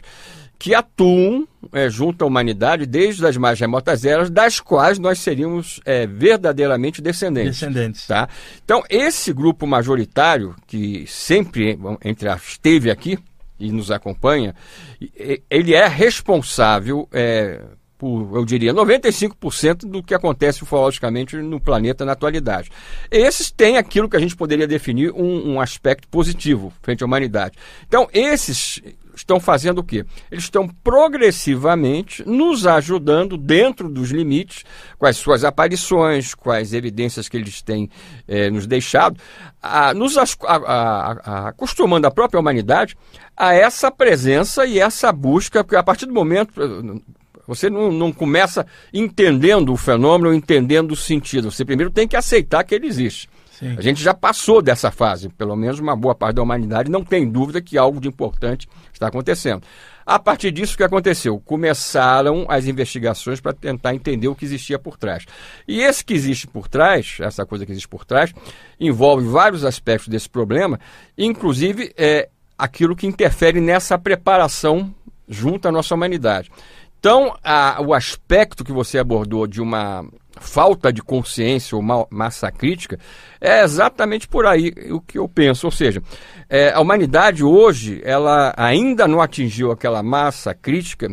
que atuam é, junto à humanidade desde as mais remotas eras, das quais nós seríamos é, verdadeiramente descendentes. Descendentes. Tá? Então, esse grupo majoritário, que sempre entre esteve aqui e nos acompanha, ele é responsável é, por, eu diria, 95% do que acontece ufologicamente no planeta na atualidade. Esses têm aquilo que a gente poderia definir um, um aspecto positivo frente à humanidade. Então, esses estão fazendo o quê? Eles estão progressivamente nos ajudando dentro dos limites, com as suas aparições, com as evidências que eles têm eh, nos deixado, a, nos a, a, acostumando a própria humanidade a essa presença e essa busca, porque a partir do momento, você não, não começa entendendo o fenômeno, entendendo o sentido. Você primeiro tem que aceitar que ele existe. Sim. A gente já passou dessa fase, pelo menos uma boa parte da humanidade não tem dúvida que algo de importante está acontecendo. A partir disso, o que aconteceu? Começaram as investigações para tentar entender o que existia por trás. E esse que existe por trás, essa coisa que existe por trás, envolve vários aspectos desse problema, inclusive é, aquilo que interfere nessa preparação junto à nossa humanidade. Então, a, o aspecto que você abordou de uma falta de consciência ou massa crítica é exatamente por aí o que eu penso. Ou seja, é, a humanidade hoje ela ainda não atingiu aquela massa crítica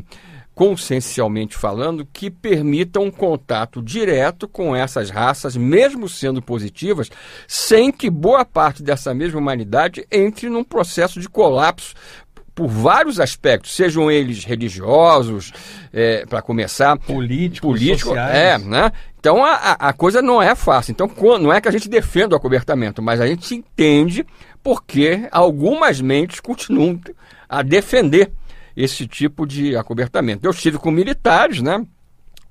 consciencialmente falando, que permita um contato direto com essas raças, mesmo sendo positivas, sem que boa parte dessa mesma humanidade entre num processo de colapso por vários aspectos, sejam eles religiosos, é, para começar, políticos, político, sociais. é, né? Então a, a coisa não é fácil. Então não é que a gente defenda o acobertamento, mas a gente entende porque algumas mentes continuam a defender esse tipo de acobertamento. Eu estive com militares, né?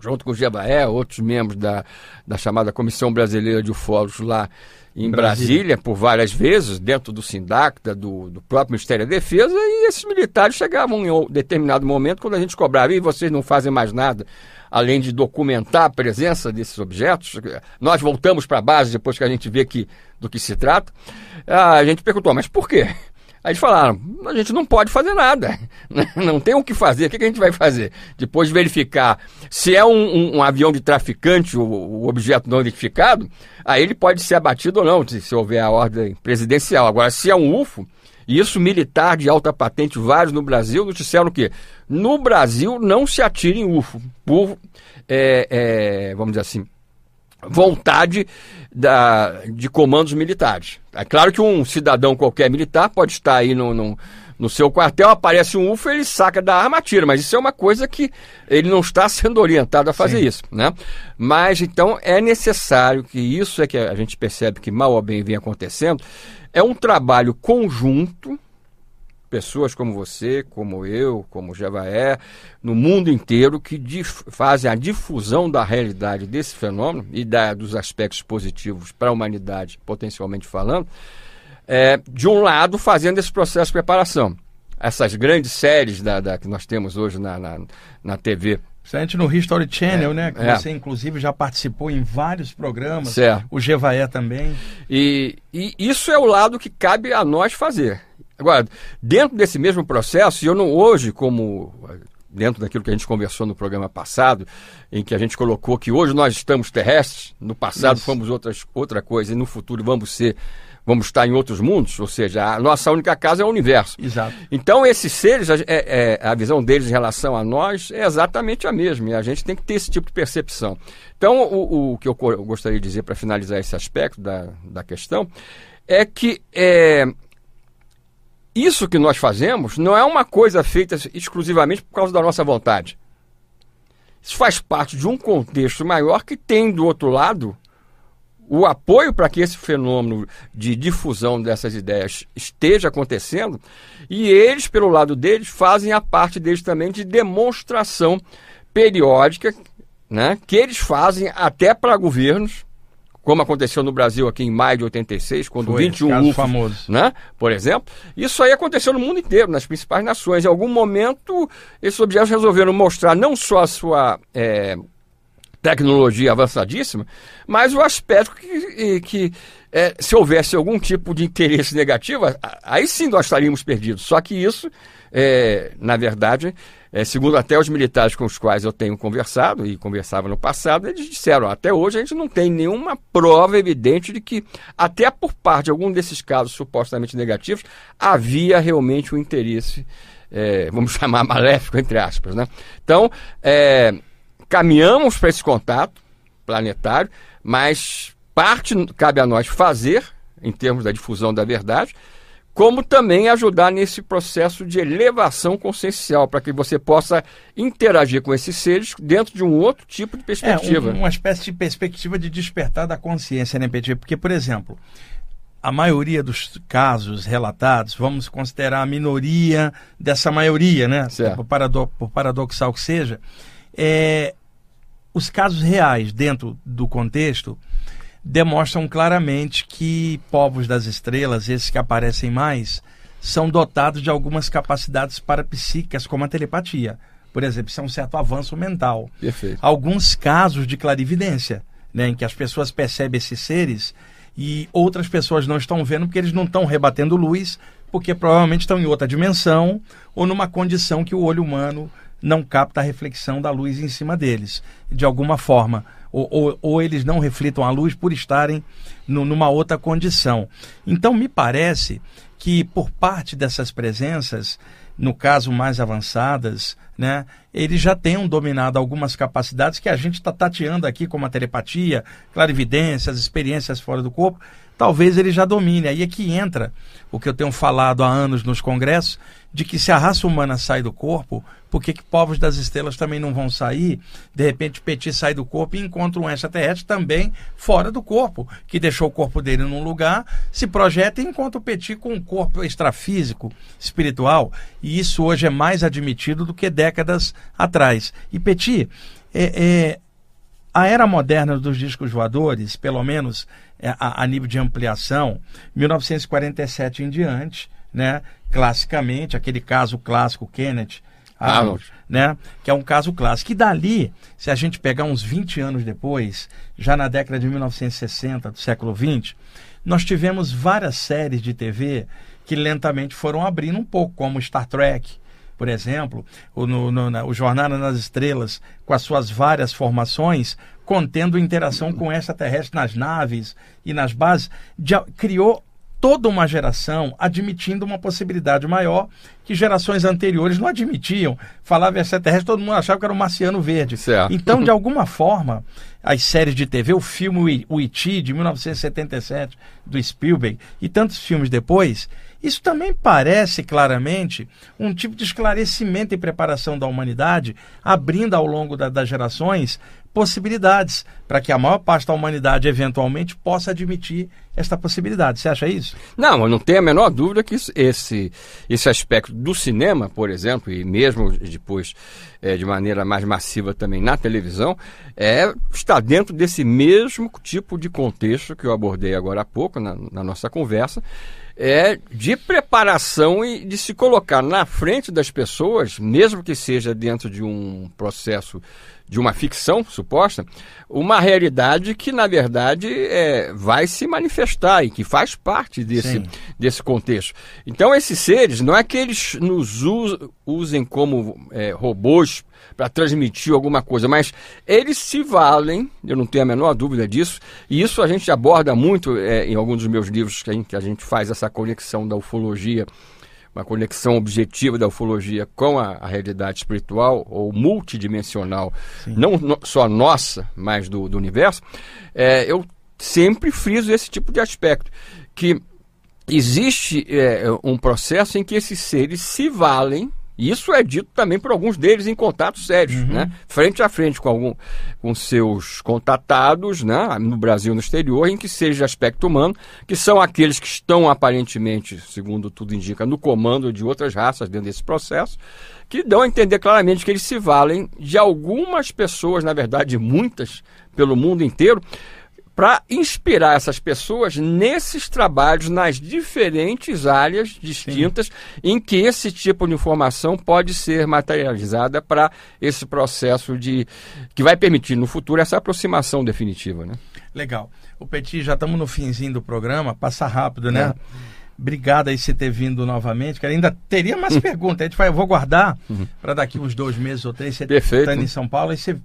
Junto com o Jebaé, outros membros da, da chamada Comissão Brasileira de Ufólogos lá em Brasília. Brasília. por várias vezes, dentro do SINDAC, do, do próprio Ministério da Defesa, e esses militares chegavam em um determinado momento, quando a gente cobrava, e vocês não fazem mais nada, além de documentar a presença desses objetos, nós voltamos para a base depois que a gente vê que, do que se trata, a gente perguntou, mas por quê? Aí eles falaram: a gente não pode fazer nada, não tem o que fazer, o que a gente vai fazer? Depois de verificar se é um, um, um avião de traficante, o, o, objeto não identificado, aí ele pode ser abatido ou não, se, se houver a ordem presidencial. Agora, se é um UFO, e isso militar de alta patente, vários no Brasil, nos disseram que no Brasil não se atire em UFO, por, é, é, vamos dizer assim, vontade da, de comandos militares. É claro que um cidadão qualquer militar pode estar aí no, no, no seu quartel, aparece um UFO, ele saca da arma, tira, mas isso é uma coisa que ele não está sendo orientado a fazer Sim. isso, né? Mas então é necessário que isso é que a gente percebe que mal ou bem vem acontecendo, é um trabalho conjunto pessoas como você, como eu, como Javaé, no mundo inteiro que fazem a difusão da realidade desse fenômeno e da, dos aspectos positivos para a humanidade, potencialmente falando, é, de um lado, fazendo esse processo de preparação. Essas grandes séries da, da que nós temos hoje na, na, na TV Principalmente no History Channel, é, né? Que é. você, inclusive, já participou em vários programas. Certo. O Gevaé também. E, e isso é o lado que cabe a nós fazer. Agora, dentro desse mesmo processo, eu não hoje, como dentro daquilo que a gente conversou no programa passado, em que a gente colocou que hoje nós estamos terrestres, no passado Isso. fomos outras, outra coisa e no futuro vamos ser vamos estar em outros mundos, ou seja, a nossa única casa é o universo. Exato. Então, esses seres, é, é, a visão deles em relação a nós é exatamente a mesma, e a gente tem que ter esse tipo de percepção. Então, o, o que eu, eu gostaria de dizer para finalizar esse aspecto da, da questão é que é, isso que nós fazemos não é uma coisa feita exclusivamente por causa da nossa vontade. Isso faz parte de um contexto maior que tem do outro lado o apoio para que esse fenômeno de difusão dessas ideias esteja acontecendo e eles, pelo lado deles, fazem a parte deles também de demonstração periódica né, que eles fazem até para governos como aconteceu no Brasil aqui em maio de 86, quando Foi, 21 UFOs, né, por exemplo. Isso aí aconteceu no mundo inteiro, nas principais nações. Em algum momento, esses objetos resolveram mostrar não só a sua é, tecnologia avançadíssima, mas o aspecto que, que é, se houvesse algum tipo de interesse negativo, aí sim nós estaríamos perdidos. Só que isso, é, na verdade, é, segundo até os militares com os quais eu tenho conversado, e conversava no passado, eles disseram, até hoje a gente não tem nenhuma prova evidente de que, até por parte de algum desses casos supostamente negativos, havia realmente um interesse, é, vamos chamar maléfico, entre aspas. Né? Então, é, caminhamos para esse contato planetário, mas parte cabe a nós fazer, em termos da difusão da verdade, como também ajudar nesse processo de elevação consciencial, para que você possa interagir com esses seres dentro de um outro tipo de perspectiva. É, um, uma espécie de perspectiva de despertar da consciência, né, Petit? Porque, por exemplo, a maioria dos casos relatados, vamos considerar a minoria dessa maioria, né? Por, parado por paradoxal que seja, é, os casos reais dentro do contexto demonstram claramente que povos das estrelas, esses que aparecem mais, são dotados de algumas capacidades parapsíquicas, como a telepatia. Por exemplo, isso é um certo avanço mental. Perfeito. Alguns casos de clarividência, né, em que as pessoas percebem esses seres e outras pessoas não estão vendo porque eles não estão rebatendo luz, porque provavelmente estão em outra dimensão ou numa condição que o olho humano não capta a reflexão da luz em cima deles, de alguma forma ou, ou, ou eles não reflitam a luz por estarem no, numa outra condição. Então, me parece que por parte dessas presenças, no caso mais avançadas, né, eles já tenham dominado algumas capacidades que a gente está tateando aqui, como a telepatia, clarividência, as experiências fora do corpo, talvez ele já domine. Aí é que entra o que eu tenho falado há anos nos congressos, de que se a raça humana sai do corpo, por que povos das estrelas também não vão sair? De repente, Petit sai do corpo e encontra um extraterrestre também fora do corpo, que deixou o corpo dele num lugar, se projeta e encontra o Petit com um corpo extrafísico, espiritual. E isso hoje é mais admitido do que décadas atrás. E Petit, é, é, a era moderna dos discos voadores, pelo menos é, a, a nível de ampliação, 1947 em diante, né? classicamente, aquele caso clássico Kenneth Arnold, né? que é um caso clássico. E dali, se a gente pegar uns 20 anos depois, já na década de 1960 do século 20, nós tivemos várias séries de TV que lentamente foram abrindo um pouco, como Star Trek, por exemplo, o, no, no, na, o Jornada nas Estrelas, com as suas várias formações, contendo interação com extraterrestres nas naves e nas bases, de, criou toda uma geração admitindo uma possibilidade maior que gerações anteriores não admitiam. Falava extraterrestre, todo mundo achava que era um marciano verde. Certo. Então, de alguma forma, as séries de TV, o filme O E.T. de 1977, do Spielberg, e tantos filmes depois, isso também parece claramente um tipo de esclarecimento e preparação da humanidade, abrindo ao longo da, das gerações possibilidades para que a maior parte da humanidade eventualmente possa admitir esta possibilidade. Você acha isso? Não, eu não tenho a menor dúvida que esse, esse aspecto do cinema, por exemplo, e mesmo depois é, de maneira mais massiva também na televisão, é, está dentro desse mesmo tipo de contexto que eu abordei agora há pouco na, na nossa conversa, é de preparação e de se colocar na frente das pessoas, mesmo que seja dentro de um processo de uma ficção suposta, uma realidade que, na verdade, é, vai se manifestar e que faz parte desse, desse contexto. Então, esses seres, não é que eles nos usem como é, robôs para transmitir alguma coisa, mas eles se valem, eu não tenho a menor dúvida disso, e isso a gente aborda muito é, em alguns dos meus livros que a gente, que a gente faz essa conexão da ufologia uma conexão objetiva da ufologia com a, a realidade espiritual ou multidimensional, não no, só nossa, mas do, do universo, é, eu sempre friso esse tipo de aspecto, que existe é, um processo em que esses seres se valem isso é dito também por alguns deles em contatos sérios, uhum. né? frente a frente com, algum, com seus contatados né? no Brasil e no exterior, em que seja aspecto humano, que são aqueles que estão aparentemente, segundo tudo indica, no comando de outras raças dentro desse processo, que dão a entender claramente que eles se valem de algumas pessoas, na verdade muitas, pelo mundo inteiro, para inspirar essas pessoas nesses trabalhos nas diferentes áreas distintas Sim. em que esse tipo de informação pode ser materializada para esse processo de que vai permitir no futuro essa aproximação definitiva, né? Legal. O Petit, já estamos no finzinho do programa, passa rápido, né? É. Obrigado aí por ter vindo novamente, que ainda teria mais perguntas. A gente vai, eu vou guardar uhum. para daqui uns dois meses ou três, você está em São Paulo, e você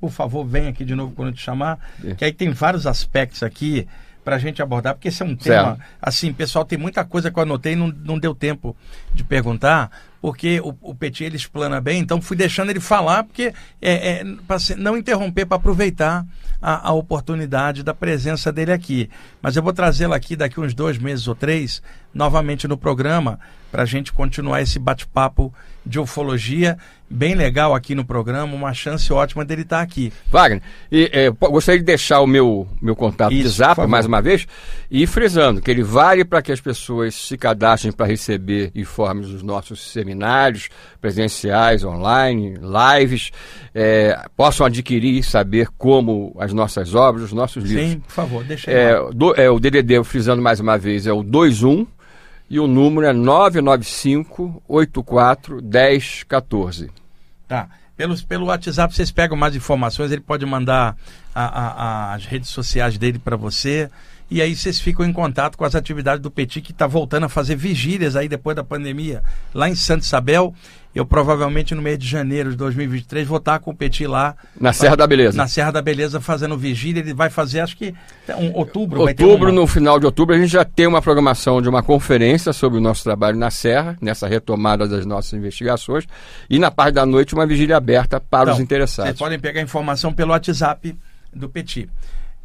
por favor, vem aqui de novo quando eu te chamar, é. que aí tem vários aspectos aqui para a gente abordar, porque esse é um tema, certo. assim, pessoal, tem muita coisa que eu anotei e não, não deu tempo de perguntar, porque o, o Petit ele explana bem, então fui deixando ele falar, porque é, é para não interromper, para aproveitar a, a, oportunidade da presença dele aqui. Mas eu vou trazê-lo aqui daqui uns dois meses ou três, novamente no programa, para a gente continuar esse bate-papo de ufologia bem legal aqui no programa, uma chance ótima dele estar tá aqui. Wagner, e, é, gostaria de deixar o meu, meu contato Isso, de zap mais uma vez e frisando que ele vale para que as pessoas se cadastrem para receber informes dos nossos seminários presenciais, online, lives, é, possam adquirir e saber como as nossas obras, os nossos livros. Sim, por favor, deixa aí. É, do, é, o DDD, frisando mais uma vez, é o 21 e o número é 995 84 1014. Tá. Pelos, pelo WhatsApp vocês pegam mais informações, ele pode mandar a, a, a, as redes sociais dele para você. E aí vocês ficam em contato com as atividades do Petit, que está voltando a fazer vigílias aí depois da pandemia, lá em Santa Isabel. Eu provavelmente no mês de janeiro de 2023 vou estar com o Petit lá. Na Serra da Beleza. Na Serra da Beleza fazendo vigília. Ele vai fazer, acho que um, outubro. Outubro, no final de outubro, a gente já tem uma programação de uma conferência sobre o nosso trabalho na Serra, nessa retomada das nossas investigações. E na parte da noite, uma vigília aberta para então, os interessados. Vocês podem pegar informação pelo WhatsApp do Petit.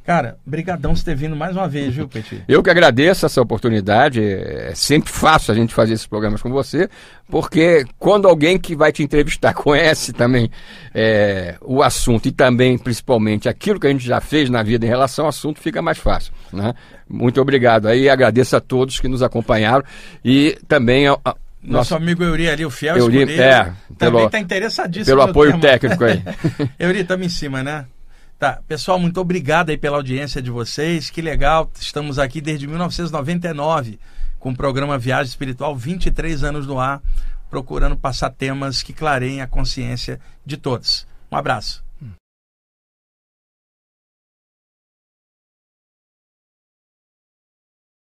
Cara, brigadão por ter vindo mais uma vez, viu, Petit? Eu que agradeço essa oportunidade. É sempre fácil a gente fazer esses programas com você, porque quando alguém que vai te entrevistar conhece também é, o assunto e também, principalmente, aquilo que a gente já fez na vida em relação ao assunto, fica mais fácil. Né? Muito obrigado aí, agradeço a todos que nos acompanharam e também a, a nosso, amigo Euri ali, o fiel Euri, escudeiro, é, também está interessadíssimo. Pelo apoio tema. técnico aí. Euri, estamos em cima, né? Tá, pessoal, muito obrigado aí pela audiência de vocês. Que legal, estamos aqui desde 1999 com o programa Viagem Espiritual, 23 anos no ar, procurando passar temas que clareiem a consciência de todos. Um abraço.